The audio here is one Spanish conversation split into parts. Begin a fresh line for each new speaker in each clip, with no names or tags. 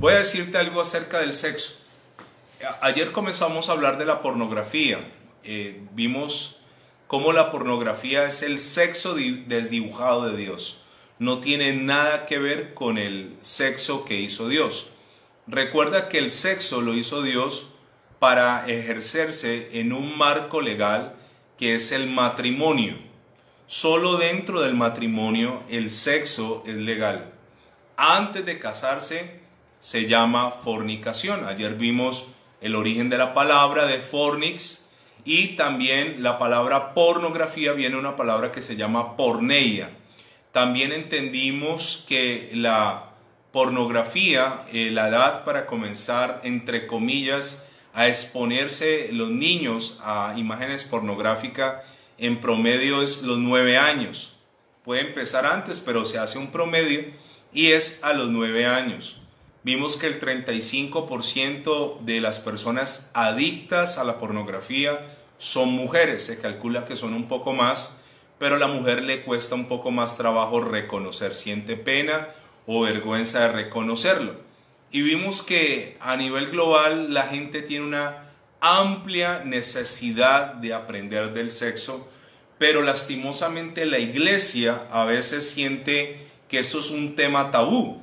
Voy a decirte algo acerca del sexo. Ayer comenzamos a hablar de la pornografía. Eh, vimos cómo la pornografía es el sexo desdibujado de Dios. No tiene nada que ver con el sexo que hizo Dios. Recuerda que el sexo lo hizo Dios para ejercerse en un marco legal que es el matrimonio. Solo dentro del matrimonio el sexo es legal. Antes de casarse, se llama fornicación. Ayer vimos el origen de la palabra de fornix y también la palabra pornografía viene una palabra que se llama porneia. También entendimos que la pornografía, eh, la edad para comenzar, entre comillas, a exponerse los niños a imágenes pornográficas en promedio es los nueve años. Puede empezar antes, pero se hace un promedio y es a los nueve años vimos que el 35% de las personas adictas a la pornografía son mujeres. Se calcula que son un poco más, pero a la mujer le cuesta un poco más trabajo reconocer, siente pena o vergüenza de reconocerlo. Y vimos que a nivel global la gente tiene una amplia necesidad de aprender del sexo, pero lastimosamente la iglesia a veces siente que esto es un tema tabú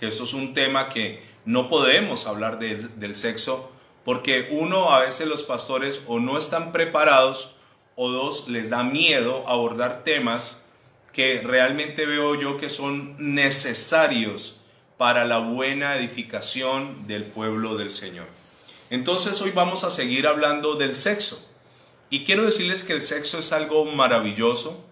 que eso es un tema que no podemos hablar del sexo porque uno, a veces los pastores o no están preparados o dos, les da miedo abordar temas que realmente veo yo que son necesarios para la buena edificación del pueblo del Señor. Entonces hoy vamos a seguir hablando del sexo. Y quiero decirles que el sexo es algo maravilloso.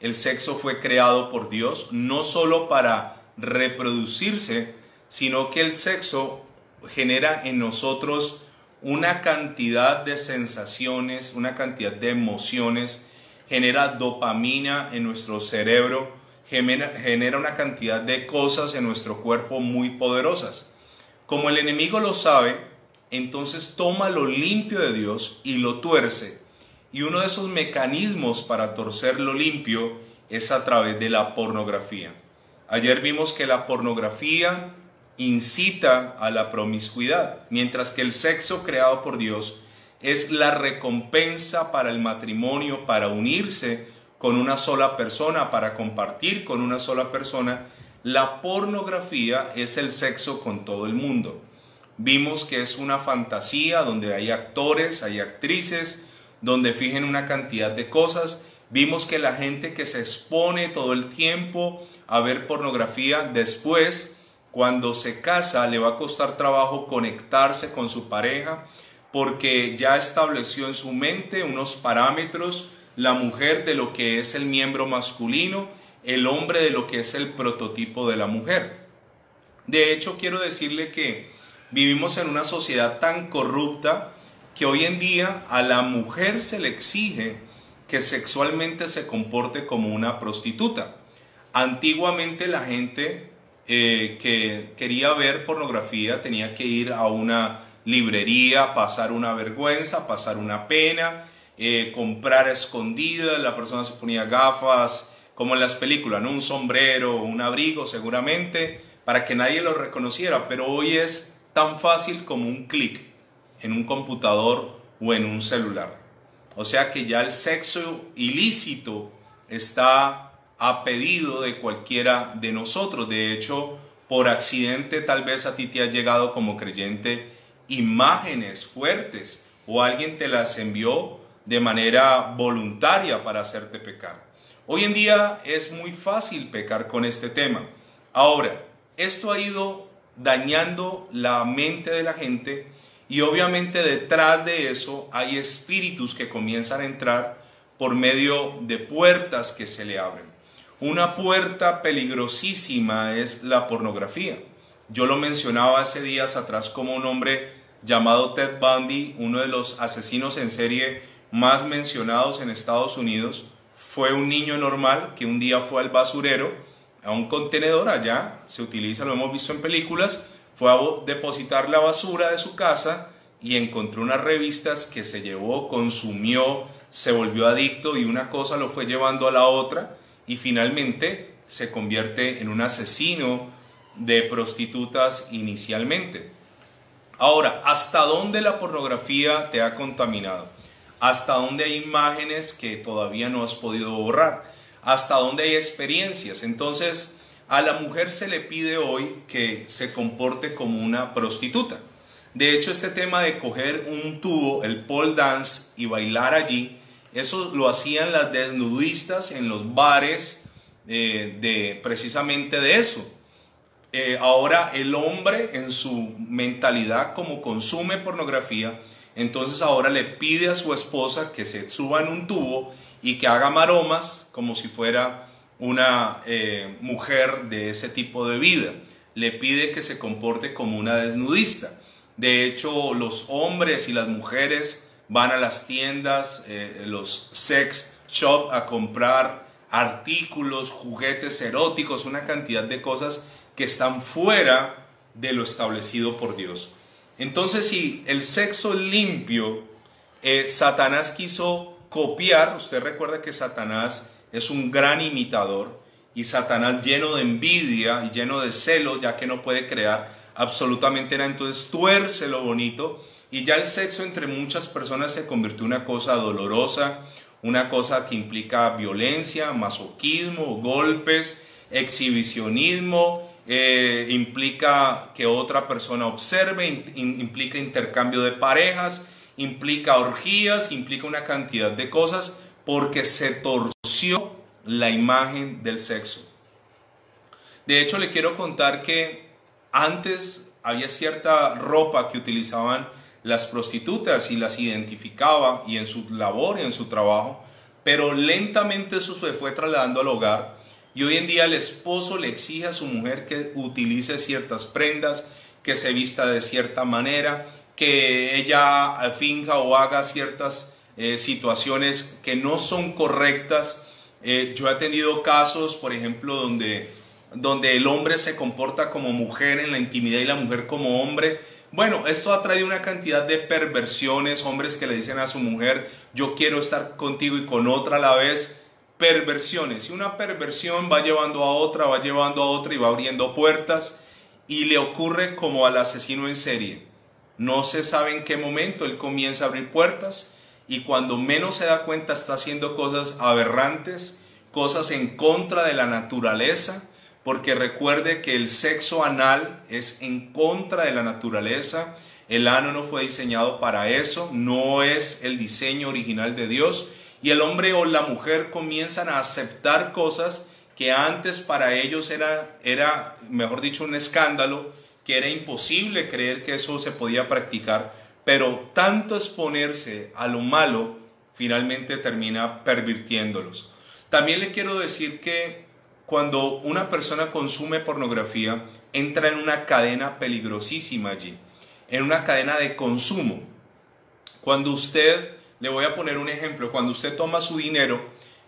El sexo fue creado por Dios, no solo para reproducirse, sino que el sexo genera en nosotros una cantidad de sensaciones, una cantidad de emociones, genera dopamina en nuestro cerebro, genera, una cantidad de cosas en nuestro cuerpo muy poderosas. Como el enemigo lo sabe, entonces toma lo limpio de Dios y lo tuerce. Y uno de esos mecanismos para torcer lo limpio es a través de la pornografía. Ayer vimos que la pornografía incita a la promiscuidad, mientras que el sexo creado por Dios es la recompensa para el matrimonio, para unirse con una sola persona, para compartir con una sola persona. La pornografía es el sexo con todo el mundo. Vimos que es una fantasía donde hay actores, hay actrices, donde fijen una cantidad de cosas Vimos que la gente que se expone todo el tiempo a ver pornografía, después, cuando se casa, le va a costar trabajo conectarse con su pareja porque ya estableció en su mente unos parámetros, la mujer de lo que es el miembro masculino, el hombre de lo que es el prototipo de la mujer. De hecho, quiero decirle que vivimos en una sociedad tan corrupta que hoy en día a la mujer se le exige que sexualmente se comporte como una prostituta. Antiguamente la gente eh, que quería ver pornografía tenía que ir a una librería, pasar una vergüenza, pasar una pena, eh, comprar escondida, la persona se ponía gafas, como en las películas, ¿no? un sombrero, un abrigo seguramente, para que nadie lo reconociera, pero hoy es tan fácil como un clic en un computador o en un celular. O sea que ya el sexo ilícito está a pedido de cualquiera de nosotros. De hecho, por accidente tal vez a ti te ha llegado como creyente imágenes fuertes o alguien te las envió de manera voluntaria para hacerte pecar. Hoy en día es muy fácil pecar con este tema. Ahora, esto ha ido dañando la mente de la gente y obviamente detrás de eso hay espíritus que comienzan a entrar por medio de puertas que se le abren. Una puerta peligrosísima es la pornografía. Yo lo mencionaba hace días atrás como un hombre llamado Ted Bundy, uno de los asesinos en serie más mencionados en Estados Unidos, fue un niño normal que un día fue al basurero, a un contenedor allá, se utiliza, lo hemos visto en películas, fue a depositar la basura de su casa y encontró unas revistas que se llevó, consumió, se volvió adicto y una cosa lo fue llevando a la otra y finalmente se convierte en un asesino de prostitutas inicialmente. Ahora, ¿hasta dónde la pornografía te ha contaminado? ¿Hasta dónde hay imágenes que todavía no has podido borrar? ¿Hasta dónde hay experiencias? Entonces, a la mujer se le pide hoy que se comporte como una prostituta. De hecho, este tema de coger un tubo, el pole dance y bailar allí, eso lo hacían las desnudistas en los bares eh, de precisamente de eso. Eh, ahora el hombre en su mentalidad como consume pornografía, entonces ahora le pide a su esposa que se suba en un tubo y que haga maromas como si fuera una eh, mujer de ese tipo de vida. Le pide que se comporte como una desnudista. De hecho, los hombres y las mujeres van a las tiendas, eh, los sex shop a comprar artículos, juguetes eróticos, una cantidad de cosas que están fuera de lo establecido por Dios. Entonces, si el sexo limpio, eh, Satanás quiso copiar, usted recuerda que Satanás es un gran imitador y Satanás lleno de envidia y lleno de celos, ya que no puede crear absolutamente nada, entonces tuerce lo bonito y ya el sexo entre muchas personas se convirtió en una cosa dolorosa, una cosa que implica violencia, masoquismo, golpes, exhibicionismo, eh, implica que otra persona observe, implica intercambio de parejas, implica orgías, implica una cantidad de cosas porque se torció la imagen del sexo. De hecho, le quiero contar que antes había cierta ropa que utilizaban las prostitutas y las identificaba y en su labor y en su trabajo, pero lentamente eso se fue trasladando al hogar y hoy en día el esposo le exige a su mujer que utilice ciertas prendas, que se vista de cierta manera, que ella finja o haga ciertas eh, situaciones que no son correctas. Eh, yo he tenido casos, por ejemplo, donde, donde el hombre se comporta como mujer en la intimidad y la mujer como hombre. Bueno, esto ha traído una cantidad de perversiones, hombres que le dicen a su mujer, yo quiero estar contigo y con otra a la vez perversiones. Y una perversión va llevando a otra, va llevando a otra y va abriendo puertas. Y le ocurre como al asesino en serie. No se sabe en qué momento él comienza a abrir puertas y cuando menos se da cuenta está haciendo cosas aberrantes, cosas en contra de la naturaleza, porque recuerde que el sexo anal es en contra de la naturaleza. El ano no fue diseñado para eso, no es el diseño original de Dios y el hombre o la mujer comienzan a aceptar cosas que antes para ellos era, era, mejor dicho, un escándalo, que era imposible creer que eso se podía practicar, pero tanto exponerse a lo malo finalmente termina pervirtiéndolos. También le quiero decir que cuando una persona consume pornografía, entra en una cadena peligrosísima allí, en una cadena de consumo. Cuando usted le voy a poner un ejemplo. Cuando usted toma su dinero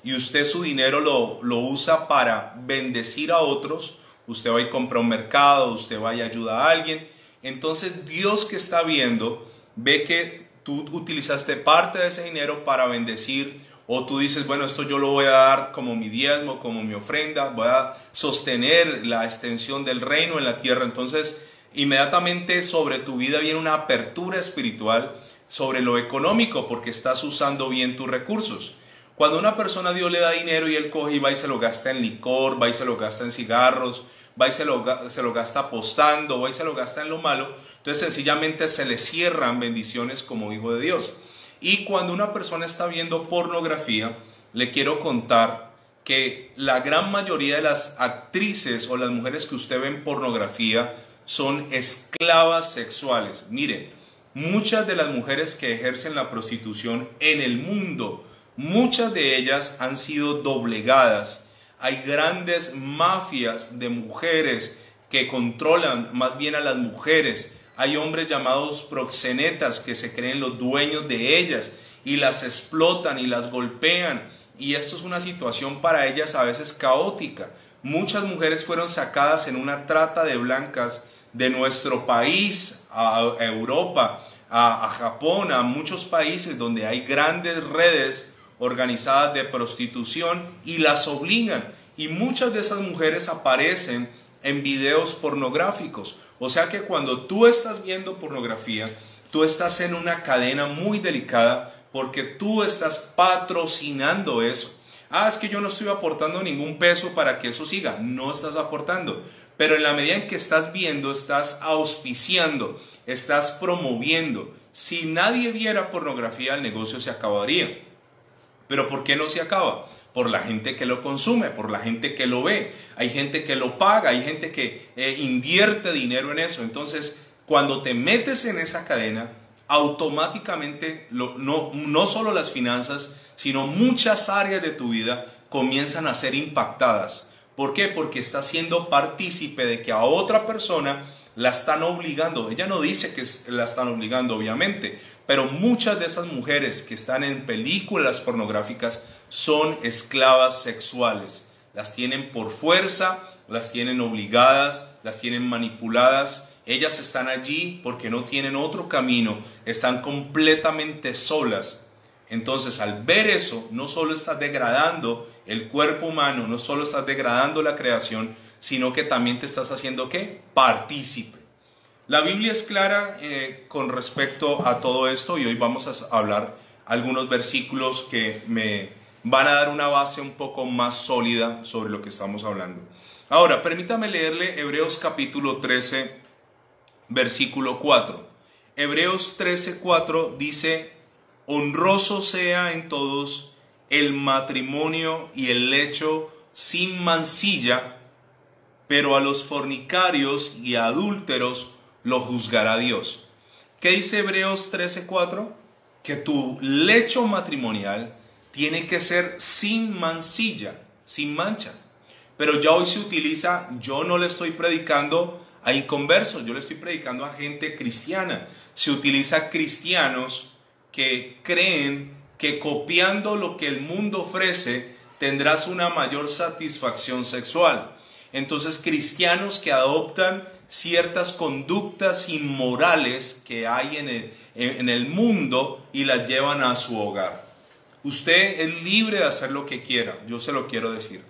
y usted su dinero lo, lo usa para bendecir a otros, usted va y compra un mercado, usted va y ayuda a alguien. Entonces Dios que está viendo ve que tú utilizaste parte de ese dinero para bendecir o tú dices, bueno, esto yo lo voy a dar como mi diezmo, como mi ofrenda, voy a sostener la extensión del reino en la tierra. Entonces, inmediatamente sobre tu vida viene una apertura espiritual sobre lo económico porque estás usando bien tus recursos. Cuando una persona Dios le da dinero y él coge y va y se lo gasta en licor, va y se lo gasta en cigarros, va y se lo, se lo gasta apostando, va y se lo gasta en lo malo, entonces sencillamente se le cierran bendiciones como hijo de Dios. Y cuando una persona está viendo pornografía, le quiero contar que la gran mayoría de las actrices o las mujeres que usted ve en pornografía son esclavas sexuales. Mire, muchas de las mujeres que ejercen la prostitución en el mundo, muchas de ellas han sido doblegadas. Hay grandes mafias de mujeres que controlan más bien a las mujeres. Hay hombres llamados proxenetas que se creen los dueños de ellas y las explotan y las golpean. Y esto es una situación para ellas a veces caótica. Muchas mujeres fueron sacadas en una trata de blancas de nuestro país a Europa, a, Japón, a muchos países donde hay grandes redes organizadas de prostitución y las obligan. Y muchas de esas mujeres aparecen en videos pornográficos. O sea que cuando tú estás viendo pornografía, tú estás en una cadena muy delicada porque tú estás patrocinando eso. Ah, es que yo no estoy aportando ningún peso para que eso siga. No estás aportando. Pero en la medida en que estás viendo, estás auspiciando, estás promoviendo. Si nadie viera pornografía, el negocio se acabaría. Pero ¿por qué no se acaba? Por la gente que lo consume, por la gente que lo ve. Hay gente que lo paga, hay gente que eh, invierte dinero en eso. Entonces, cuando te metes en esa cadena, automáticamente no, no solo las finanzas, sino muchas áreas de tu vida comienzan a ser impactadas. ¿Por qué? Porque estás siendo partícipe de que a otra persona la están obligando. Ella no dice que la están obligando, obviamente, pero muchas de esas mujeres que están en películas pornográficas son esclavas sexuales. Las tienen por fuerza, las tienen obligadas, las tienen manipuladas. Ellas están allí porque no tienen otro camino, están completamente solas entonces, al ver eso, no solo estás degradando el cuerpo humano, no solo estás degradando la creación, sino que también te estás haciendo qué? Partícipe. La Biblia es clara eh, con respecto a todo esto y hoy vamos a hablar algunos versículos que me van a dar una base un poco más sólida sobre lo que estamos hablando. Ahora, permítame leerle Hebreos capítulo 13, versículo 4. Hebreos 13, 4 dice, honroso sea en todos el matrimonio y el lecho sin mancilla, pero a los fornicarios y adúlteros lo juzgará Dios. ¿Qué dice Hebreos 13:4? Que tu lecho matrimonial tiene que ser sin mancilla, sin mancha. Pero ya hoy se utiliza, yo no le estoy predicando a inconversos, yo le estoy predicando a gente cristiana. Se utiliza cristianos que creen que copiando lo que el mundo ofrece tendrás una mayor satisfacción sexual. Entonces cristianos que adoptan ciertas conductas inmorales que hay en el, en el mundo y las llevan a su hogar. Usted es libre de hacer lo que quiera, yo se lo quiero decir.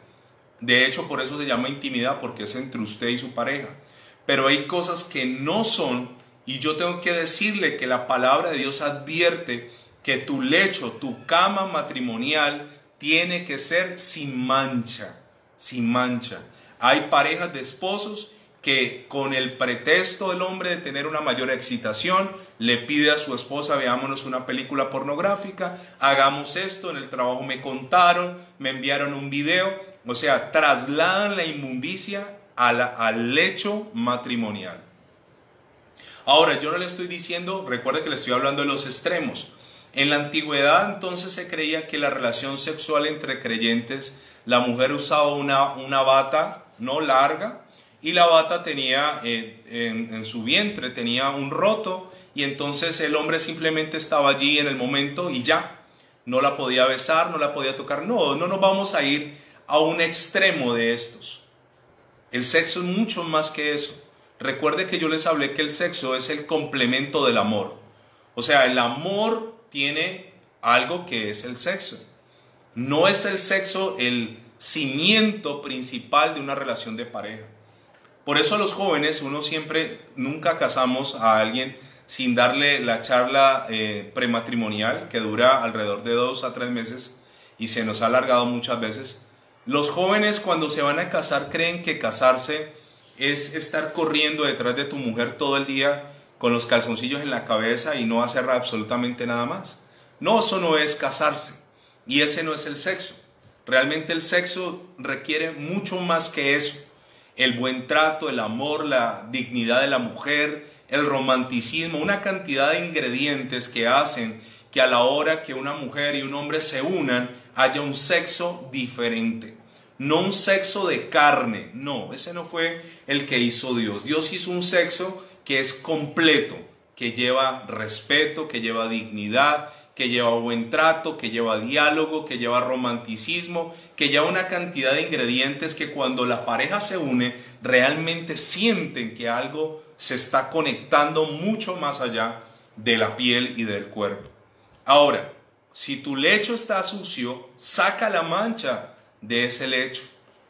De hecho, por eso se llama intimidad, porque es entre usted y su pareja. Pero hay cosas que no son y yo tengo que decirle que la palabra de Dios advierte que tu lecho, tu cama matrimonial tiene que ser sin mancha, sin mancha. Hay parejas de esposos que con el pretexto del hombre de tener una mayor excitación, le pide a su esposa, veámonos una película pornográfica, hagamos esto, en el trabajo me contaron, me enviaron un video, o sea, trasladan la inmundicia al lecho matrimonial. Ahora, yo no le estoy diciendo, recuerde que le estoy hablando de los extremos. En la antigüedad entonces se creía que la relación sexual entre creyentes, la mujer usaba una, una bata no larga y la bata tenía eh, en, en su vientre, tenía un roto y entonces el hombre simplemente estaba allí en el momento y ya, no la podía besar, no la podía tocar. No, no nos vamos a ir a un extremo de estos. El sexo es mucho más que eso. Recuerde que yo les hablé que el sexo es el complemento del amor. O sea, el amor tiene algo que es el sexo. No es el sexo el cimiento principal de una relación de pareja. Por eso los jóvenes uno siempre, nunca casamos a alguien sin darle la charla eh, prematrimonial que dura alrededor de dos a tres meses y se nos ha alargado muchas veces. Los jóvenes cuando se van a casar creen que casarse es estar corriendo detrás de tu mujer todo el día con los calzoncillos en la cabeza y no hacer absolutamente nada más. No, eso no es casarse. Y ese no es el sexo. Realmente el sexo requiere mucho más que eso. El buen trato, el amor, la dignidad de la mujer, el romanticismo, una cantidad de ingredientes que hacen que a la hora que una mujer y un hombre se unan haya un sexo diferente no un sexo de carne, no, ese no fue el que hizo Dios. Dios hizo un sexo que es completo, que lleva respeto, que lleva dignidad, que lleva buen trato, que lleva diálogo, que lleva romanticismo, que lleva una cantidad de ingredientes que cuando la pareja se une realmente sienten que algo se está conectando mucho más allá de la piel y del cuerpo. Ahora, Si tu lecho está sucio, saca la mancha de ese lecho.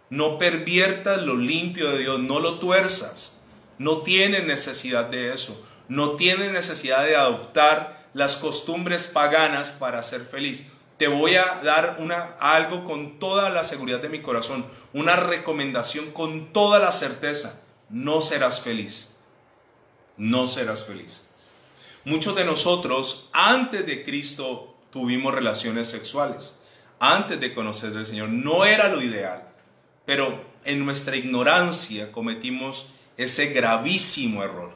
No perviertas lo limpio de Dios, no lo tuerzas. No tienes necesidad de eso. No tienes necesidad de adoptar las costumbres paganas para ser feliz. Te voy a dar una, algo con toda la seguridad de mi corazón, una recomendación con toda la certeza. No serás feliz. No serás feliz. Muchos de nosotros, antes de Cristo, tuvimos relaciones sexuales antes de conocer al Señor. No era lo ideal, pero en nuestra ignorancia cometimos ese gravísimo error.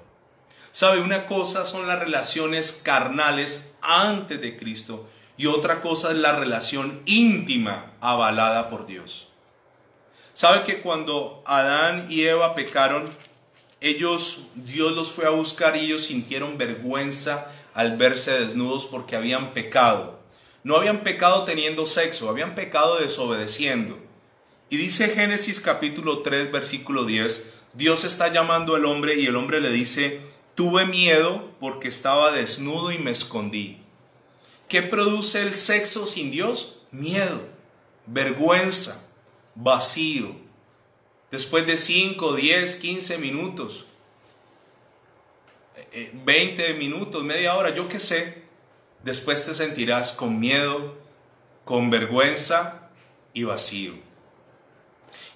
¿Sabe? Una cosa son las relaciones carnales antes de Cristo y otra cosa es la relación íntima avalada por Dios. ¿Sabe que cuando Adán y Eva pecaron, ellos, Dios los fue a buscar y ellos sintieron vergüenza al verse desnudos porque habían pecado. No habían pecado teniendo sexo, habían pecado desobedeciendo. Y dice Génesis capítulo 3 versículo 10, Dios está llamando al hombre y el hombre le dice, tuve miedo porque estaba desnudo y me escondí. ¿Qué produce el sexo sin Dios? Miedo, vergüenza, vacío. Después de 5, 10, 15 minutos, 20 eh, minutos, media hora, yo qué sé, después te sentirás con miedo, con vergüenza y vacío.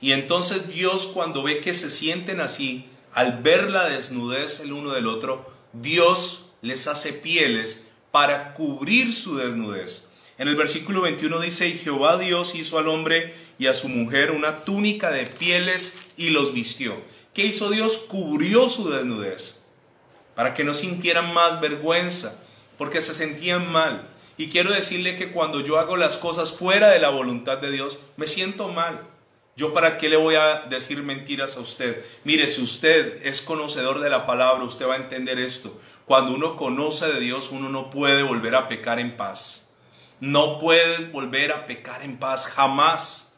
Y entonces Dios cuando ve que se sienten así, al ver la desnudez el uno del otro, Dios les hace pieles para cubrir su desnudez. En el versículo 21 dice, y Jehová Dios hizo al hombre y a su mujer una túnica de pieles y los vistió. ¿Qué hizo Dios? Cubrió su desnudez para que no sintieran más vergüenza, porque se sentían mal. Y quiero decirle que cuando yo hago las cosas fuera de la voluntad de Dios, me siento mal. Yo para qué le voy a decir mentiras a usted. Mire, si usted es conocedor de la palabra, usted va a entender esto. Cuando uno conoce de Dios, uno no puede volver a pecar en paz. No puedes volver a pecar en paz jamás.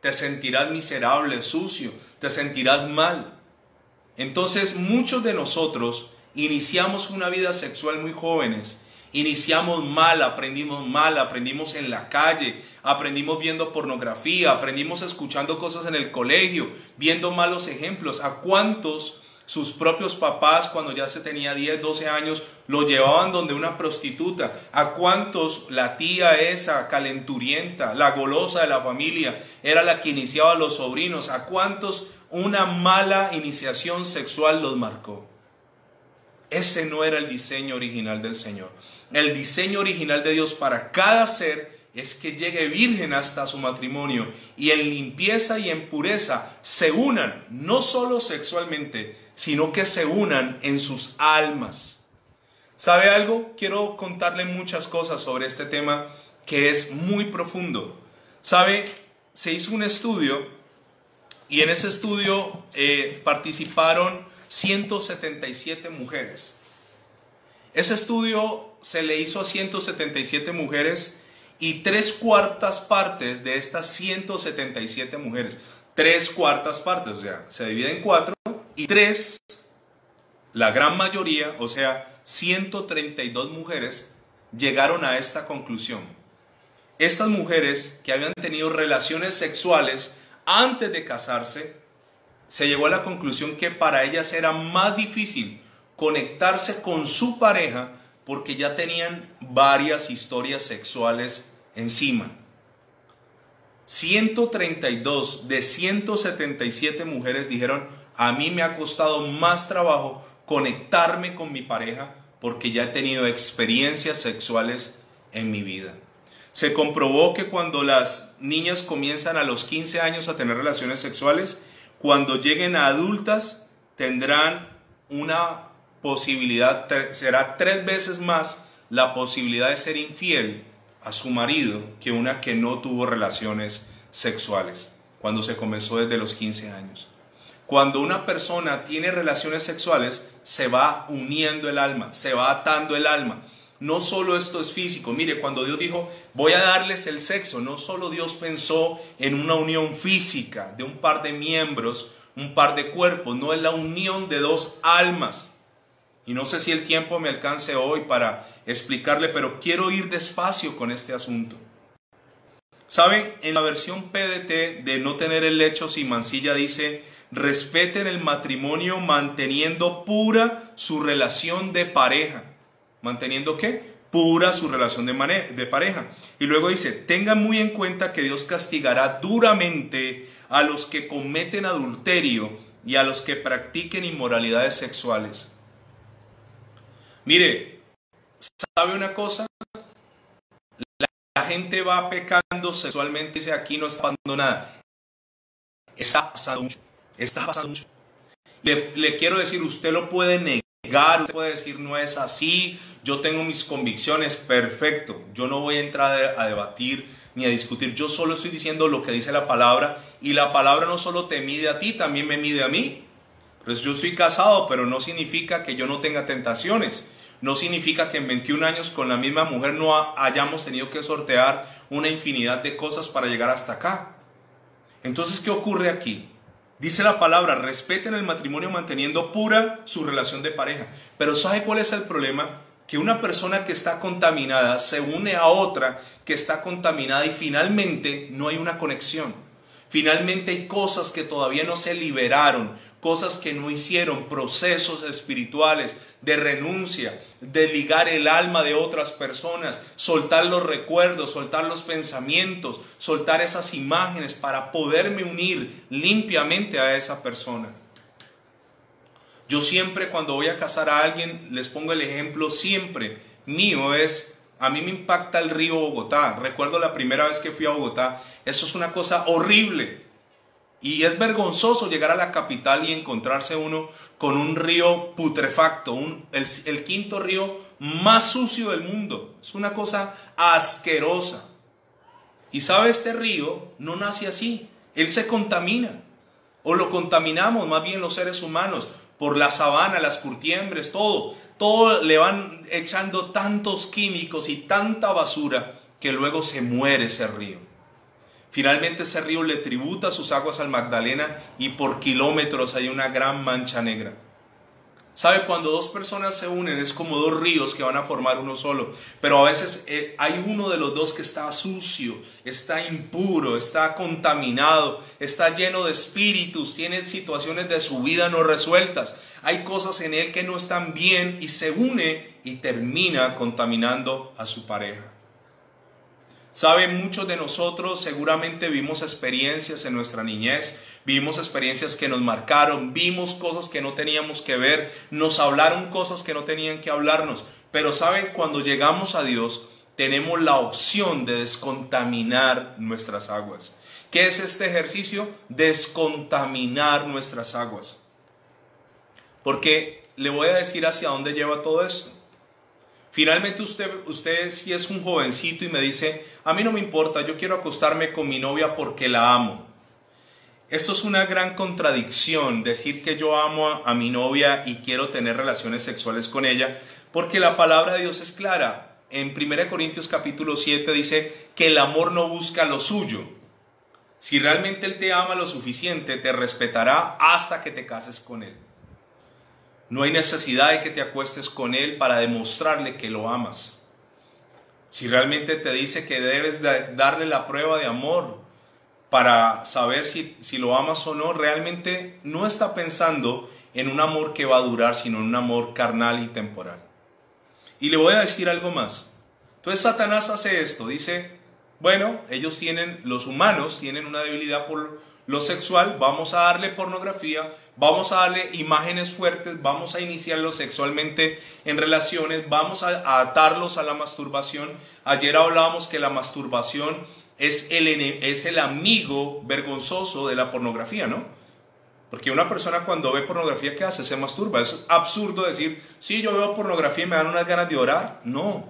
Te sentirás miserable, sucio, te sentirás mal. Entonces muchos de nosotros iniciamos una vida sexual muy jóvenes, iniciamos mal, aprendimos mal, aprendimos en la calle, aprendimos viendo pornografía, aprendimos escuchando cosas en el colegio, viendo malos ejemplos. ¿A cuántos sus propios papás cuando ya se tenía 10, 12 años lo llevaban donde una prostituta? ¿A cuántos la tía esa calenturienta, la golosa de la familia, era la que iniciaba a los sobrinos? ¿A cuántos una mala iniciación sexual los marcó? Ese no era el diseño original del Señor. El diseño original de Dios para cada ser es que llegue virgen hasta su matrimonio y en limpieza y en pureza se unan, no solo sexualmente, sino que se unan en sus almas. ¿Sabe algo? Quiero contarle muchas cosas sobre este tema que es muy profundo. ¿Sabe? Se hizo un estudio y en ese estudio eh, participaron 177 mujeres. Ese estudio se le hizo a 177 mujeres y tres cuartas partes de estas 177 mujeres, tres cuartas partes, o sea, se divide en cuatro y tres, la gran mayoría, o sea, 132 mujeres, llegaron a esta conclusión. Estas mujeres que habían tenido relaciones sexuales antes de casarse, se llegó a la conclusión que para ellas era más difícil conectarse con su pareja porque ya tenían varias historias sexuales encima. 132 de 177 mujeres dijeron, a mí me ha costado más trabajo conectarme con mi pareja porque ya he tenido experiencias sexuales en mi vida. Se comprobó que cuando las niñas comienzan a los 15 años a tener relaciones sexuales, cuando lleguen a adultas tendrán una posibilidad, será tres veces más la posibilidad de ser infiel a su marido que una que no tuvo relaciones sexuales cuando se comenzó desde los 15 años. Cuando una persona tiene relaciones sexuales, se va uniendo el alma, se va atando el alma. No solo esto es físico, mire, cuando Dios dijo, voy a darles el sexo, no solo Dios pensó en una unión física de un par de miembros, un par de cuerpos, no es la unión de dos almas. Y no sé si el tiempo me alcance hoy para explicarle, pero quiero ir despacio con este asunto. ¿Saben? En la versión PDT de no tener el lecho sin mancilla dice, respeten el matrimonio manteniendo pura su relación de pareja. ¿Manteniendo qué? Pura su relación de, de pareja. Y luego dice, tengan muy en cuenta que Dios castigará duramente a los que cometen adulterio y a los que practiquen inmoralidades sexuales. Mire, ¿sabe una cosa? La gente va pecando sexualmente y dice aquí no está pasando nada. Está pasando mucho. Está pasando. Le, le, quiero decir, usted lo puede negar, usted puede decir no es así, yo tengo mis convicciones, perfecto. Yo no voy a entrar a debatir ni a discutir, yo solo estoy diciendo lo que dice la palabra y la palabra no solo te mide a ti, también me mide a mí. Pues yo estoy casado, pero no significa que yo no tenga tentaciones. No significa que en 21 años con la misma mujer no hayamos tenido que sortear una infinidad de cosas para llegar hasta acá. Entonces, ¿qué ocurre aquí? Dice la palabra, respeten el matrimonio manteniendo pura su relación de pareja. Pero ¿sabe cuál es el problema? Que una persona que está contaminada se une a otra que está contaminada y finalmente no hay una conexión. Finalmente hay cosas que todavía no se liberaron, cosas que no hicieron, procesos espirituales de renuncia, de ligar el alma de otras personas, soltar los recuerdos, soltar los pensamientos, soltar esas imágenes para poderme unir limpiamente a esa persona. Yo siempre cuando voy a casar a alguien les pongo el ejemplo siempre mío es a mí me impacta el río Bogotá. Recuerdo la primera vez que fui a Bogotá, eso es una cosa horrible. Y es vergonzoso llegar a la capital y encontrarse uno con un río putrefacto, el, quinto río más sucio del mundo. Es una cosa asquerosa. Y sabe, este río no nace así. Él se contamina. O lo contaminamos más bien los seres humanos por la sabana, las curtiembres, todo. Todo le van echando tantos químicos y tanta basura que luego se muere ese río. Finalmente ese río le tributa sus aguas al Magdalena y por kilómetros hay una gran mancha negra. ¿Sabe? Cuando dos personas se unen es como dos ríos que van a formar uno solo. Pero a veces eh, hay uno de los dos que está sucio, está impuro, está contaminado, está lleno de espíritus, tiene situaciones de su vida no resueltas. Hay cosas en él que no están bien y se une y termina contaminando a su pareja. Saben, muchos de nosotros seguramente vimos experiencias en nuestra niñez, vimos experiencias que nos marcaron, vimos cosas que no teníamos que ver, nos hablaron cosas que no tenían que hablarnos. Pero saben, cuando llegamos a Dios, tenemos la opción de descontaminar nuestras aguas. ¿Qué es este ejercicio? Descontaminar nuestras aguas. Porque le voy a decir hacia dónde lleva todo esto. Finalmente usted, usted si es un jovencito y me dice, a mí no me importa, yo quiero acostarme con mi novia porque la amo. Esto es una gran contradicción, decir que yo amo a, mi novia y quiero tener relaciones sexuales con ella, porque la palabra de Dios es clara. En 1 Corintios capítulo 7 dice que el amor no busca lo suyo. Si realmente Él te ama lo suficiente, te respetará hasta que te cases con Él. No hay necesidad de que te acuestes con Él para demostrarle que lo amas. Si realmente te dice que debes darle la prueba de amor para saber si, si lo amas o no, realmente no está pensando en un amor que va a durar, sino en un amor carnal y temporal. Y le voy a decir algo más. Entonces Satanás hace esto, dice, bueno, ellos tienen, los humanos tienen una debilidad por lo sexual, vamos a darle pornografía, vamos a darle imágenes fuertes, vamos a iniciarlos sexualmente en relaciones, vamos a, atarlos a la masturbación. Ayer hablábamos que la masturbación es el, es el amigo vergonzoso de la pornografía, ¿no? Porque una persona cuando ve pornografía, ¿qué hace? Se masturba. Es absurdo decir, sí, yo veo pornografía y me dan unas ganas de orar. No.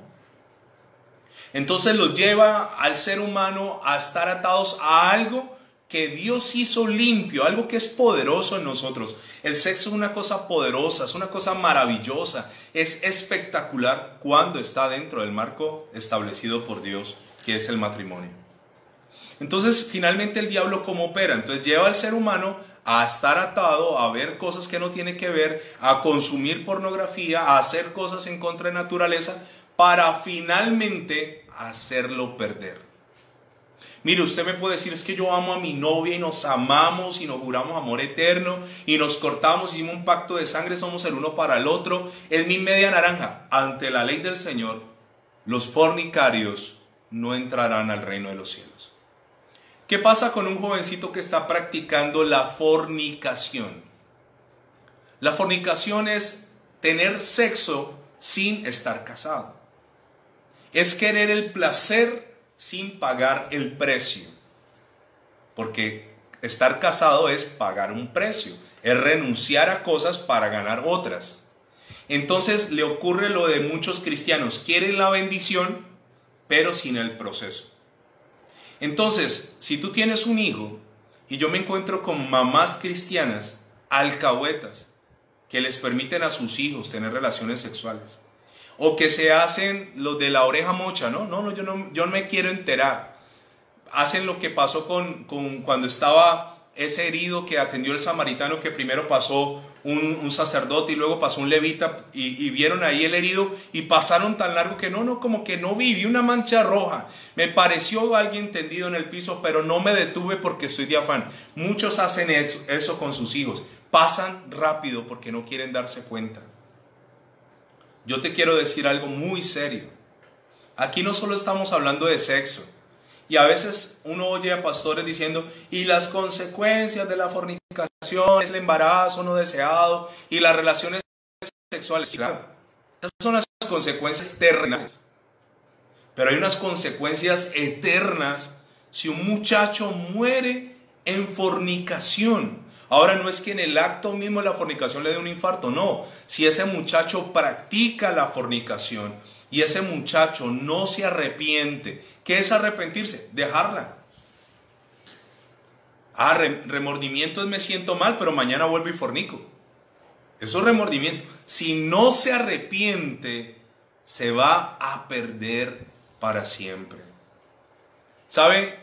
Entonces los lleva al ser humano a estar atados a algo que Dios hizo limpio, algo que es poderoso en nosotros. El sexo es una cosa poderosa, es una cosa maravillosa, es espectacular cuando está dentro del marco establecido por Dios, que es el matrimonio. Entonces, finalmente el diablo cómo opera? Entonces lleva al ser humano a estar atado, a ver cosas que no tiene que ver, a consumir pornografía, a hacer cosas en contra de naturaleza, para finalmente hacerlo perder. Mire, usted me puede decir, es que yo amo a mi novia y nos amamos y nos juramos amor eterno y nos cortamos, hicimos un pacto de sangre, somos el uno para el otro, es mi media naranja. Ante la ley del Señor, los fornicarios no entrarán al reino de los cielos. ¿Qué pasa con un jovencito que está practicando la fornicación? La fornicación es tener sexo sin estar casado. Es querer el placer sin pagar el precio. Porque estar casado es pagar un precio, es renunciar a cosas para ganar otras. Entonces le ocurre lo de muchos cristianos, quieren la bendición, pero sin el proceso. Entonces, si tú tienes un hijo y yo me encuentro con mamás cristianas, alcahuetas, que les permiten a sus hijos tener relaciones sexuales, o que se hacen los de la oreja mocha, ¿no? No, no, yo no, yo me quiero enterar. Hacen lo que pasó con, cuando estaba ese herido que atendió el samaritano, que primero pasó un, sacerdote y luego pasó un levita y, vieron ahí el herido y pasaron tan largo que no, no, como que no vi, vi una mancha roja. Me pareció alguien tendido en el piso, pero no me detuve porque estoy de. Muchos hacen eso, eso con sus hijos. Pasan rápido porque no quieren darse cuenta yo te quiero decir algo muy serio. Aquí no solo estamos hablando de sexo. Y a veces uno oye a pastores diciendo, y las consecuencias de la fornicación, es el embarazo no deseado y las relaciones sexuales. Claro, esas son las consecuencias terrenales. Pero hay unas consecuencias eternas si un muchacho muere en fornicación. Ahora no es que en el acto mismo de la fornicación le dé un infarto, no. Si ese muchacho practica la fornicación y ese muchacho no se arrepiente, ¿qué es arrepentirse? Dejarla. Ah, remordimiento es me siento mal, pero mañana vuelvo y fornico. Eso es remordimiento. Si no se arrepiente, se va a perder para siempre. ¿Saben?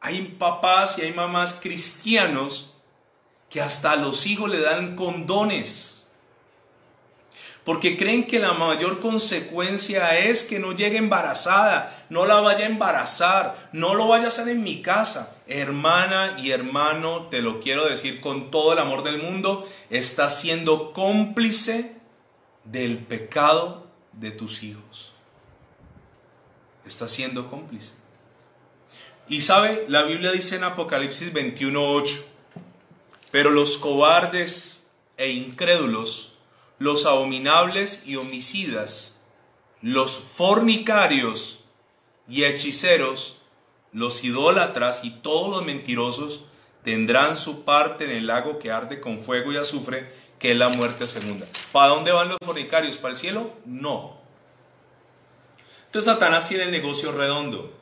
Hay papás y hay mamás cristianos que hasta a los hijos le dan condones. Porque creen que la mayor consecuencia es que no llegue embarazada, no la vaya a embarazar, no lo vaya a hacer en mi casa. Hermana y hermano, te lo quiero decir con todo el amor del mundo, estás siendo cómplice del pecado de tus hijos. Estás siendo cómplice. Y sabe, la Biblia dice en Apocalipsis 21.8, pero los cobardes e incrédulos, los abominables y homicidas, los fornicarios y hechiceros, los idólatras y todos los mentirosos tendrán su parte en el lago que arde con fuego y azufre, que es la muerte segunda. ¿Para dónde van los fornicarios? ¿Para el cielo? No. Entonces Satanás tiene el negocio redondo.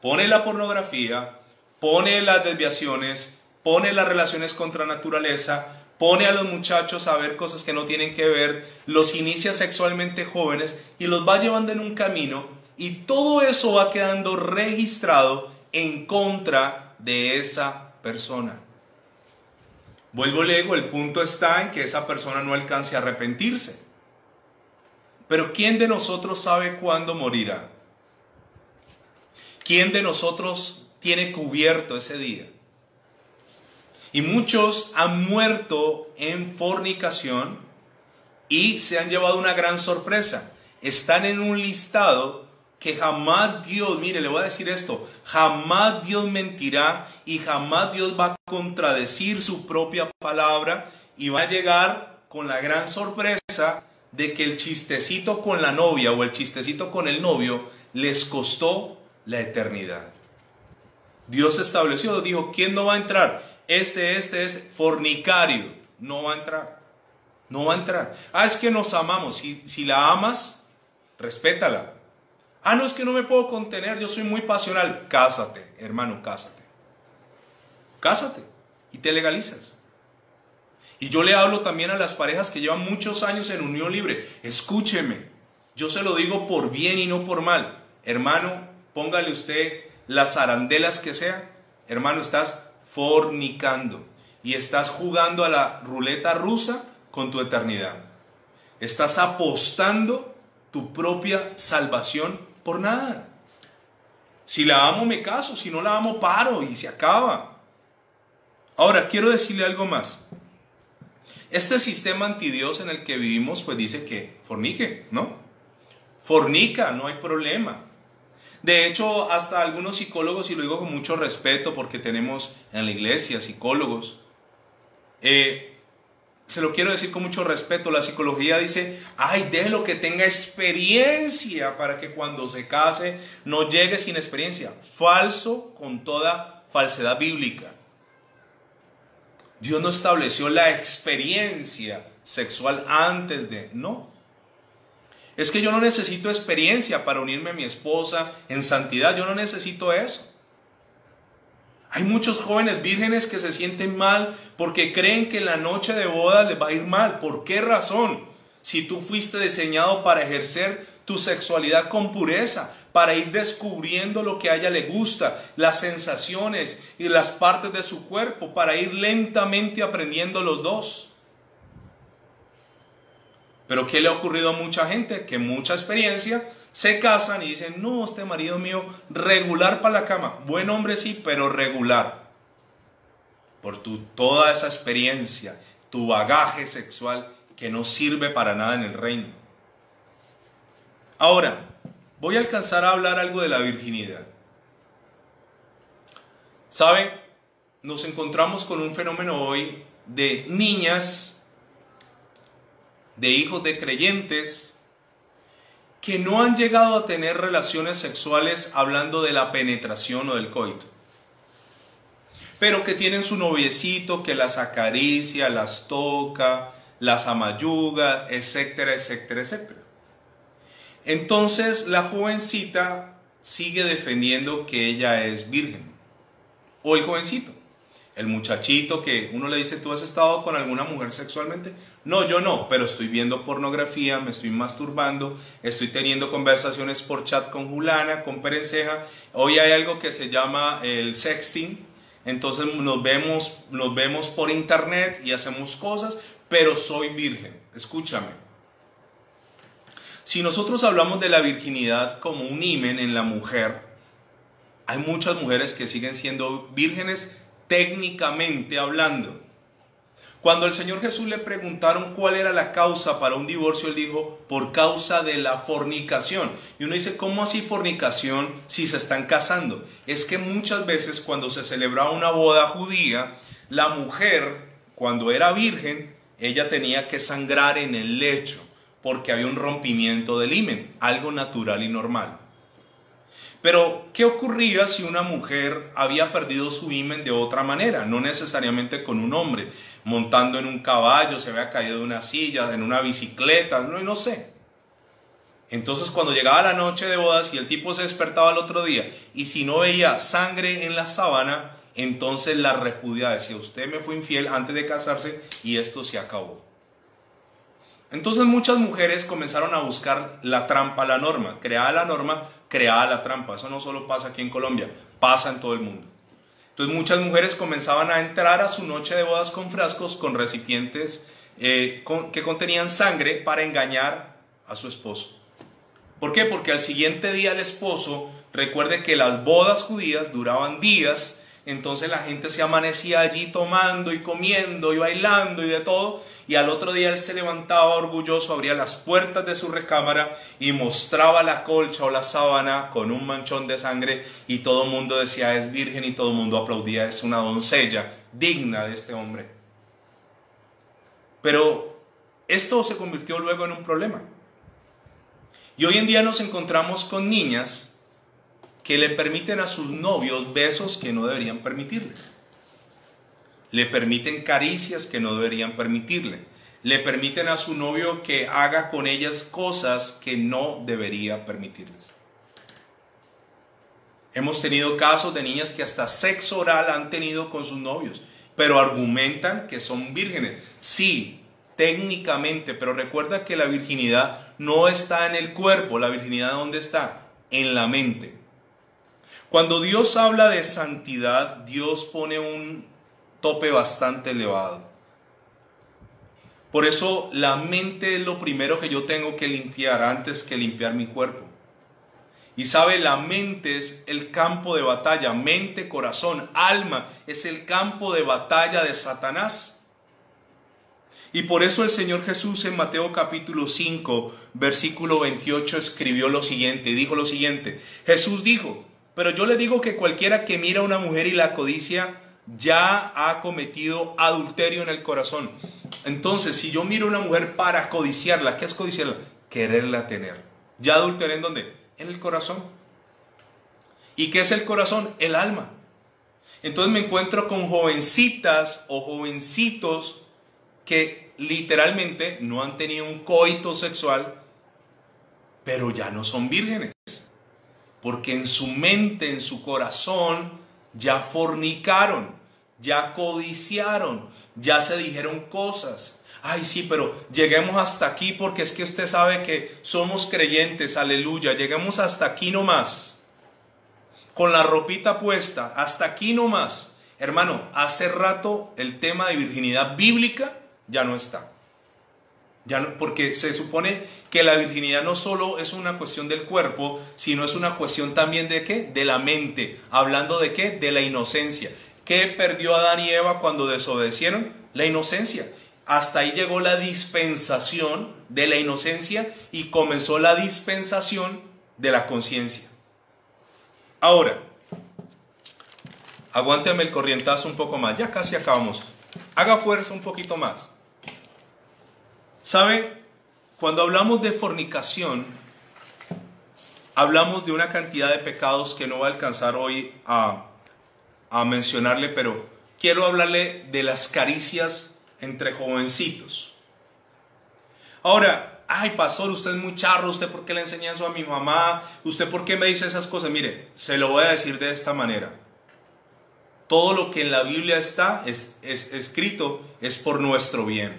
Pone la pornografía, pone las desviaciones, pone las relaciones contra naturaleza, pone a los muchachos a ver cosas que no tienen que ver, los inicia sexualmente jóvenes y los va llevando en un camino y todo eso va quedando registrado en contra de esa persona. Vuelvo luego, el punto está en que esa persona no alcance a arrepentirse. Pero ¿quién de nosotros sabe cuándo morirá? ¿Quién de nosotros tiene cubierto ese día? Y muchos han muerto en fornicación y se han llevado una gran sorpresa. Están en un listado que jamás Dios, mire, le voy a decir esto, jamás Dios mentirá y jamás Dios va a contradecir su propia palabra y va a llegar con la gran sorpresa de que el chistecito con la novia o el chistecito con el novio les costó la eternidad. Dios estableció, dijo, ¿quién no va a entrar? Este, este, este, fornicario, no va a entrar. No va a entrar. Ah, es que nos amamos. Si, si la amas, respétala. Ah, no es que no me puedo contener, yo soy muy pasional. Cásate, hermano, cásate. Cásate y te legalizas. Y yo le hablo también a las parejas que llevan muchos años en unión libre. Escúcheme, yo se lo digo por bien y no por mal. Hermano, póngale usted las arandelas que sea, hermano, estás fornicando y estás jugando a la ruleta rusa con tu eternidad. Estás apostando tu propia salvación por nada. Si la amo, me caso. Si no la amo, paro y se acaba. Ahora, quiero decirle algo más. Este sistema antidios en el que vivimos, pues dice que fornique, ¿no? Fornica, no hay problema. De hecho, hasta algunos psicólogos, y lo digo con mucho respeto porque tenemos en la iglesia psicólogos, eh, se lo quiero decir con mucho respeto, la psicología dice, ay, déjelo que tenga experiencia para que cuando se case no llegue sin experiencia. Falso con toda falsedad bíblica. Dios no estableció la experiencia sexual antes de, no. Es que yo no necesito experiencia para unirme a mi esposa en santidad, yo no necesito eso. Hay muchos jóvenes vírgenes que se sienten mal porque creen que la noche de boda les va a ir mal. ¿Por qué razón? Si tú fuiste diseñado para ejercer tu sexualidad con pureza, para ir descubriendo lo que a ella le gusta, las sensaciones y las partes de su cuerpo, para ir lentamente aprendiendo los dos. Pero ¿qué le ha ocurrido a mucha gente? Que mucha experiencia se casan y dicen, no, este marido mío regular para la cama. Buen hombre sí, pero regular. Por tu, toda esa experiencia, tu bagaje sexual que no sirve para nada en el reino. Ahora, voy a alcanzar a hablar algo de la virginidad. ¿Saben? Nos encontramos con un fenómeno hoy de niñas, de hijos de creyentes, que no han llegado a tener relaciones sexuales hablando de la penetración o del coito. Pero que tienen su noviecito que las acaricia, las toca, las amayuga, etcétera, etcétera, etcétera. Entonces la jovencita sigue defendiendo que ella es virgen. O el jovencito. El muchachito que uno le dice, ¿tú has estado con alguna mujer sexualmente? No, yo no, pero estoy viendo pornografía, me estoy masturbando, estoy teniendo conversaciones por chat con Julana, con Perenceja. Hoy hay algo que se llama el sexting. Entonces nos vemos, nos vemos por internet y hacemos cosas, pero soy virgen. Escúchame. Si nosotros hablamos de la virginidad como un imen en la mujer, hay muchas mujeres que siguen siendo vírgenes técnicamente hablando. Cuando el Señor Jesús le preguntaron cuál era la causa para un divorcio, él dijo, por causa de la fornicación. Y uno dice, ¿cómo así fornicación si se están casando? Es que muchas veces cuando se celebraba una boda judía, la mujer, cuando era virgen, ella tenía que sangrar en el lecho porque había un rompimiento del himen, algo natural y normal. Pero, ¿qué ocurría si una mujer había perdido su himen de otra manera? No necesariamente con un hombre, montando en un caballo, se había caído de una silla, en una bicicleta, no, no sé. Entonces, cuando llegaba la noche de bodas y el tipo se despertaba el otro día, y si no veía sangre en la sábana, entonces la repudiaba, decía, usted me fue infiel antes de casarse y esto se acabó. Entonces muchas mujeres comenzaron a buscar la trampa, la norma, creaba la norma, creaba la trampa. Eso no solo pasa aquí en Colombia, pasa en todo el mundo. Entonces muchas mujeres comenzaban a entrar a su noche de bodas con frascos, con recipientes eh, que contenían sangre para engañar a su esposo. ¿Por qué? Porque al siguiente día el esposo, recuerde que las bodas judías duraban días, entonces la gente se amanecía allí tomando y comiendo y bailando y de todo, y al otro día él se levantaba orgulloso, abría las puertas de su recámara y mostraba la colcha o la sábana con un manchón de sangre y todo el mundo decía es virgen y todo el mundo aplaudía, es una doncella digna de este hombre. Pero esto se convirtió luego en un problema. Y hoy en día nos encontramos con niñas que le permiten a sus novios besos que no deberían permitirles le permiten caricias que no deberían permitirle, le permiten a su novio que haga con ellas cosas que no debería permitirles. Hemos tenido casos de niñas que hasta sexo oral han tenido con sus novios, pero argumentan que son vírgenes. Sí, técnicamente, pero recuerda que la virginidad no está en el cuerpo, la virginidad ¿dónde está? En la mente. Cuando Dios habla de santidad, Dios pone un tope bastante elevado. Por eso la mente es lo primero que yo tengo que limpiar antes que limpiar mi cuerpo. Y sabe, la mente es el campo de batalla, mente, corazón, alma, es el campo de batalla de Satanás. Y por eso el Señor Jesús en Mateo capítulo 5, versículo 28 escribió lo siguiente, dijo lo siguiente, Jesús dijo, pero yo le digo que cualquiera que mira a una mujer y la codicia ya ha cometido adulterio en el corazón. Entonces, si yo miro a una mujer para codiciarla, ¿qué es codiciarla? Quererla tener. ¿Ya adulteré en dónde? En el corazón. ¿Y qué es el corazón? El alma. Entonces me encuentro con jovencitas o jovencitos que literalmente no han tenido un coito sexual, pero ya no son vírgenes. Porque en su mente, en su corazón, ya fornicaron, ya codiciaron, ya se dijeron cosas. Ay, sí, pero lleguemos hasta aquí porque es que usted sabe que somos creyentes, aleluya. Lleguemos hasta aquí nomás. Con la ropita puesta, hasta aquí nomás. Hermano, hace rato el tema de virginidad bíblica ya no está. Ya no, porque se supone que la virginidad no solo es una cuestión del cuerpo, sino es una cuestión también de qué? De la mente. Hablando de qué? De la inocencia. ¿Qué perdió Adán y Eva cuando desobedecieron? La inocencia. Hasta ahí llegó la dispensación de la inocencia y comenzó la dispensación de la conciencia. Ahora, aguánteme el corrientazo un poco más, ya casi acabamos. Haga fuerza un poquito más. ¿Sabe? Cuando hablamos de fornicación, hablamos de una cantidad de pecados que no va a alcanzar hoy a mencionarle, pero quiero hablarle de las caricias entre jovencitos. Ahora, ay pastor, usted es muy charro, usted por qué le enseña eso a mi mamá, usted por qué me dice esas cosas. Mire, se lo voy a decir de esta manera. Todo lo que en la Biblia está es, escrito es por nuestro bien.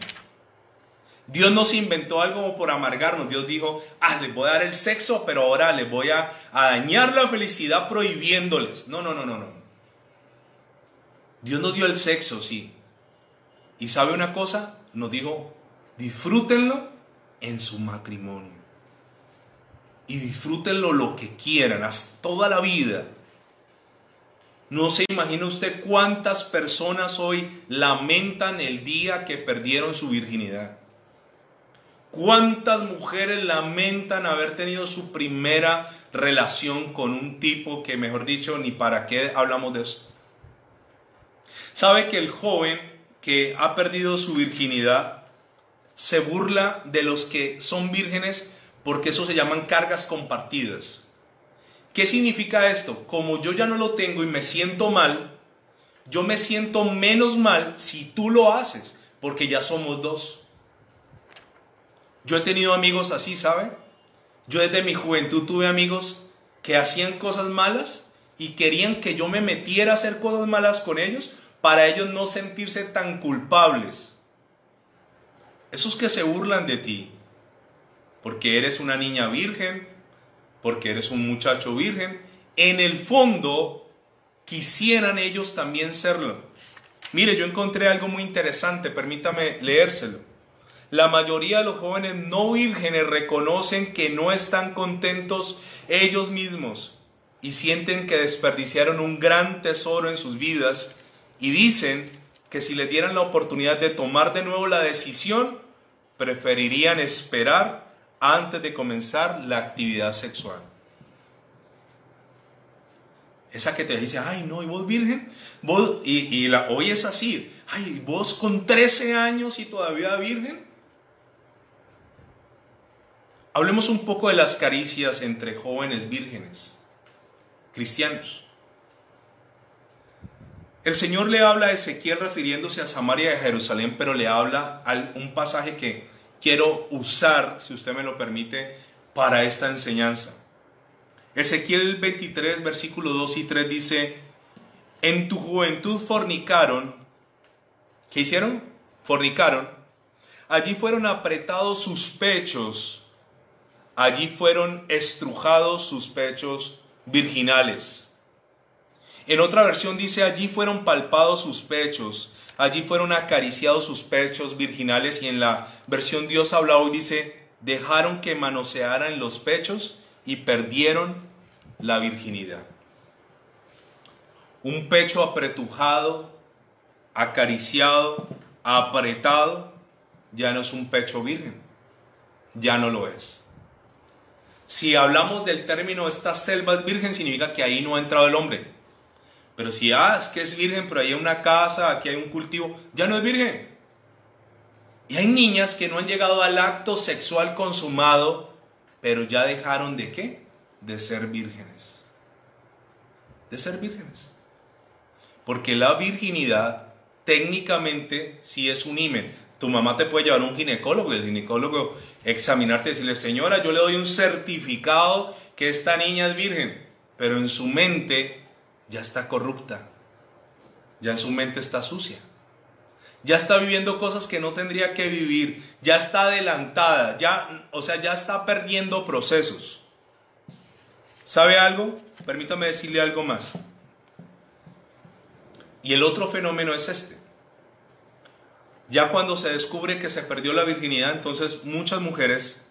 Dios no se inventó algo por amargarnos. Dios dijo, ah, les voy a dar el sexo, pero ahora les voy a, dañar la felicidad prohibiéndoles. No, no, no, no, no. Dios nos dio el sexo, sí. Y sabe una cosa, nos dijo, disfrútenlo en su matrimonio. Y disfrútenlo lo que quieran, toda la vida. No se imagina usted cuántas personas hoy lamentan el día que perdieron su virginidad. ¿Cuántas mujeres lamentan haber tenido su primera relación con un tipo que, mejor dicho, ni para qué hablamos de eso? Sabe que el joven que ha perdido su virginidad se burla de los que son vírgenes porque eso se llaman cargas compartidas. ¿Qué significa esto? Como yo ya no lo tengo y me siento mal, yo me siento menos mal si tú lo haces, porque ya somos dos. Yo he tenido amigos así, ¿sabe? Yo desde mi juventud tuve amigos que hacían cosas malas y querían que yo me metiera a hacer cosas malas con ellos para ellos no sentirse tan culpables. Esos que se burlan de ti, porque eres una niña virgen, porque eres un muchacho virgen, en el fondo quisieran ellos también serlo. Mire, yo encontré algo muy interesante, permítame leérselo. La mayoría de los jóvenes no vírgenes reconocen que no están contentos ellos mismos y sienten que desperdiciaron un gran tesoro en sus vidas y dicen que si le dieran la oportunidad de tomar de nuevo la decisión, preferirían esperar antes de comenzar la actividad sexual. Esa que te dice, ay no, ¿y vos virgen? ¿Vos? Y, hoy es así, ay, vos con 13 años y todavía virgen. Hablemos un poco de las caricias entre jóvenes vírgenes, cristianos. El Señor le habla a Ezequiel refiriéndose a Samaria de Jerusalén, pero le habla a un pasaje que quiero usar, si usted me lo permite, para esta enseñanza. Ezequiel 23, versículo 2 y 3 dice, en tu juventud fornicaron, ¿qué hicieron? Fornicaron. Allí fueron apretados sus pechos, allí fueron estrujados sus pechos virginales. En otra versión dice, allí fueron palpados sus pechos, allí fueron acariciados sus pechos virginales y en la versión Dios habla hoy dice, dejaron que manosearan los pechos y perdieron la virginidad. Un pecho apretujado, acariciado, apretado, ya no es un pecho virgen, ya no lo es. Si hablamos del término esta selva es virgen, significa que ahí no ha entrado el hombre. Pero si ah, es que es virgen, pero hay una casa, aquí hay un cultivo, ya no es virgen. Y hay niñas que no han llegado al acto sexual consumado, pero ya dejaron de qué? De ser vírgenes. De ser vírgenes. Porque la virginidad técnicamente sí es un himen. Tu mamá te puede llevar a un ginecólogo y el ginecólogo examinarte y decirle, señora, yo le doy un certificado que esta niña es virgen, pero en su mente ya está corrupta, ya en su mente está sucia, ya está viviendo cosas que no tendría que vivir, ya está adelantada, ya, o sea, ya está perdiendo procesos. ¿Sabe algo? Permítame decirle algo más. Y el otro fenómeno es este. Ya cuando se descubre que se perdió la virginidad, entonces muchas mujeres,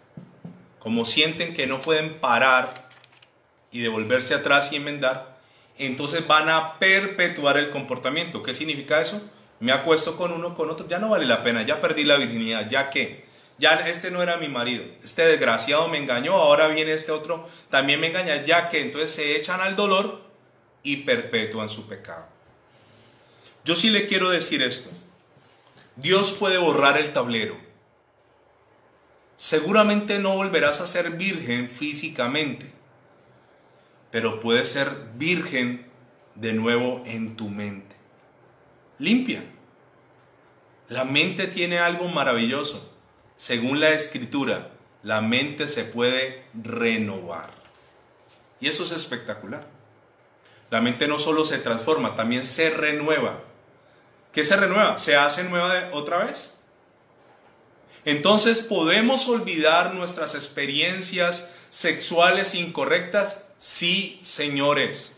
como sienten que no pueden parar y devolverse atrás y enmendar, entonces van a perpetuar el comportamiento. ¿Qué significa eso? Me acuesto con uno, con otro, ya no vale la pena, ya perdí la virginidad, ya que, ya este no era mi marido, este desgraciado me engañó, ahora viene este otro, también me engaña, ya que entonces se echan al dolor y perpetúan su pecado. Yo sí le quiero decir esto. Dios puede borrar el tablero. Seguramente no volverás a ser virgen físicamente, pero puedes ser virgen de nuevo en tu mente. Limpia. La mente tiene algo maravilloso. Según la escritura, la mente se puede renovar. Y eso es espectacular. La mente no solo se transforma, también se renueva. ¿Qué se renueva? ¿Se hace nueva otra vez? Entonces, ¿podemos olvidar nuestras experiencias sexuales incorrectas? Sí, señores.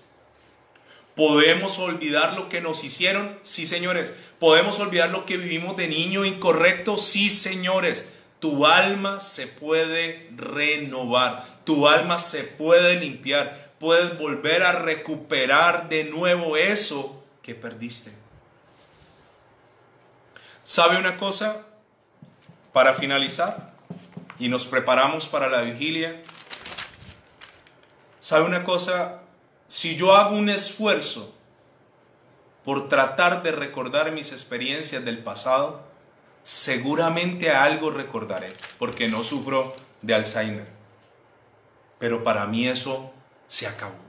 ¿Podemos olvidar lo que nos hicieron? Sí, señores. ¿Podemos olvidar lo que vivimos de niño incorrecto? Sí, señores. Tu alma se puede renovar. Tu alma se puede limpiar. Puedes volver a recuperar de nuevo eso que perdiste. ¿Sabe una cosa? Para finalizar, y nos preparamos para la vigilia, ¿sabe una cosa? Si yo hago un esfuerzo por tratar de recordar mis experiencias del pasado, seguramente algo recordaré, porque no sufro de Alzheimer. Pero para mí eso se acabó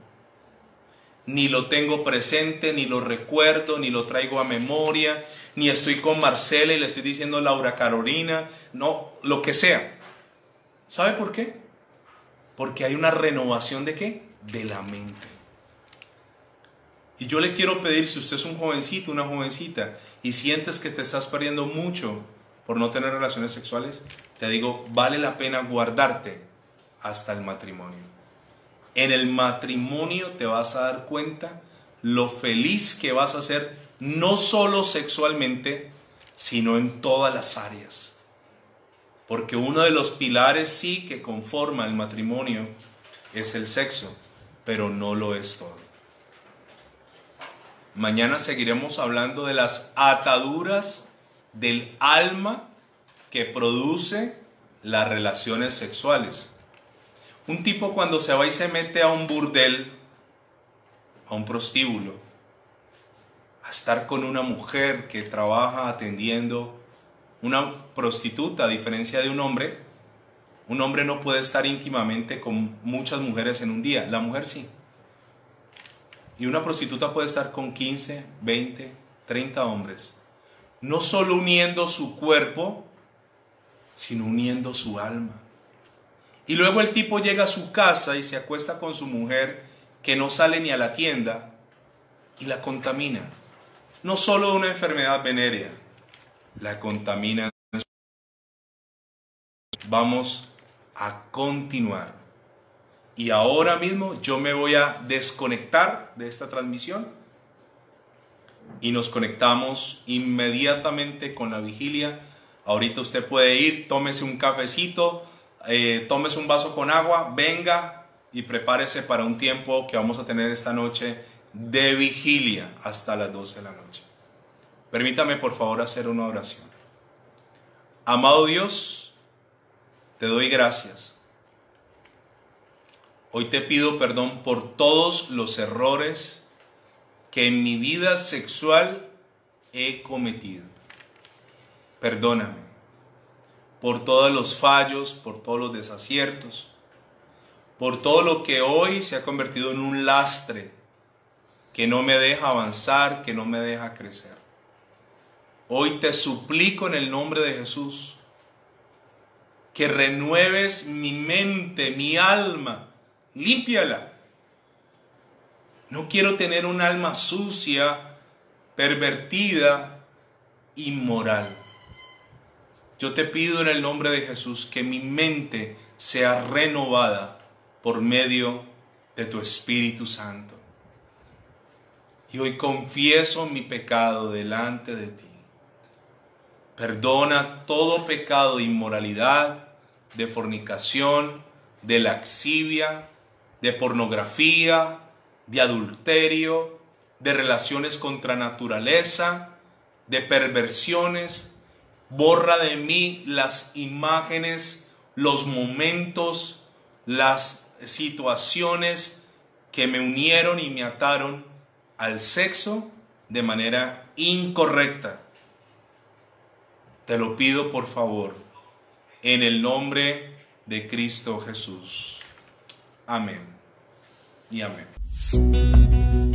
ni lo tengo presente, ni lo recuerdo, ni lo traigo a memoria, ni estoy con Marcela y le estoy diciendo Laura Carolina, no, lo que sea. ¿Sabe por qué? Porque hay una renovación de qué? De la mente. Y yo le quiero pedir, si usted es un jovencito, una jovencita, y sientes que te estás perdiendo mucho por no tener relaciones sexuales, te digo, vale la pena guardarte hasta el matrimonio. En el matrimonio te vas a dar cuenta lo feliz que vas a ser, no solo sexualmente, sino en todas las áreas. Porque uno de los pilares sí que conforma el matrimonio es el sexo, pero no lo es todo. Mañana seguiremos hablando de las ataduras del alma que produce las relaciones sexuales. Un tipo cuando se va y se mete a un burdel, a un prostíbulo, a estar con una mujer que trabaja atendiendo, una prostituta, a diferencia de un hombre, un hombre no puede estar íntimamente con muchas mujeres en un día, la mujer sí. Y una prostituta puede estar con 15, 20, 30 hombres, no solo uniendo su cuerpo, sino uniendo su alma. Y luego el tipo llega a su casa y se acuesta con su mujer que no sale ni a la tienda y la contamina. No solo una enfermedad venérea, la contamina. Vamos a continuar. Y ahora mismo yo me voy a desconectar de esta transmisión y nos conectamos inmediatamente con la vigilia. Ahorita usted puede ir, tómese un cafecito, eh, tómese un vaso con agua, venga y prepárese para un tiempo que vamos a tener esta noche de vigilia hasta las 12 de la noche. Permítame por favor hacer una oración. Amado Dios, te doy gracias. Hoy te pido perdón por todos los errores que en mi vida sexual he cometido. Perdóname por todos los fallos, por todos los desaciertos, por todo lo que hoy se ha convertido en un lastre que no me deja avanzar, que no me deja crecer. Hoy te suplico en el nombre de Jesús que renueves mi mente, mi alma, límpiala. No quiero tener un alma sucia, pervertida, inmoral. Yo te pido en el nombre de Jesús que mi mente sea renovada por medio de tu Espíritu Santo. Y hoy confieso mi pecado delante de ti. Perdona todo pecado de inmoralidad, de fornicación, de laxivia, de pornografía, de adulterio, de relaciones contra naturaleza, de perversiones. Borra de mí las imágenes, los momentos, las situaciones que me unieron y me ataron al sexo de manera incorrecta. Te lo pido por favor, en el nombre de Cristo Jesús. Amén y amén.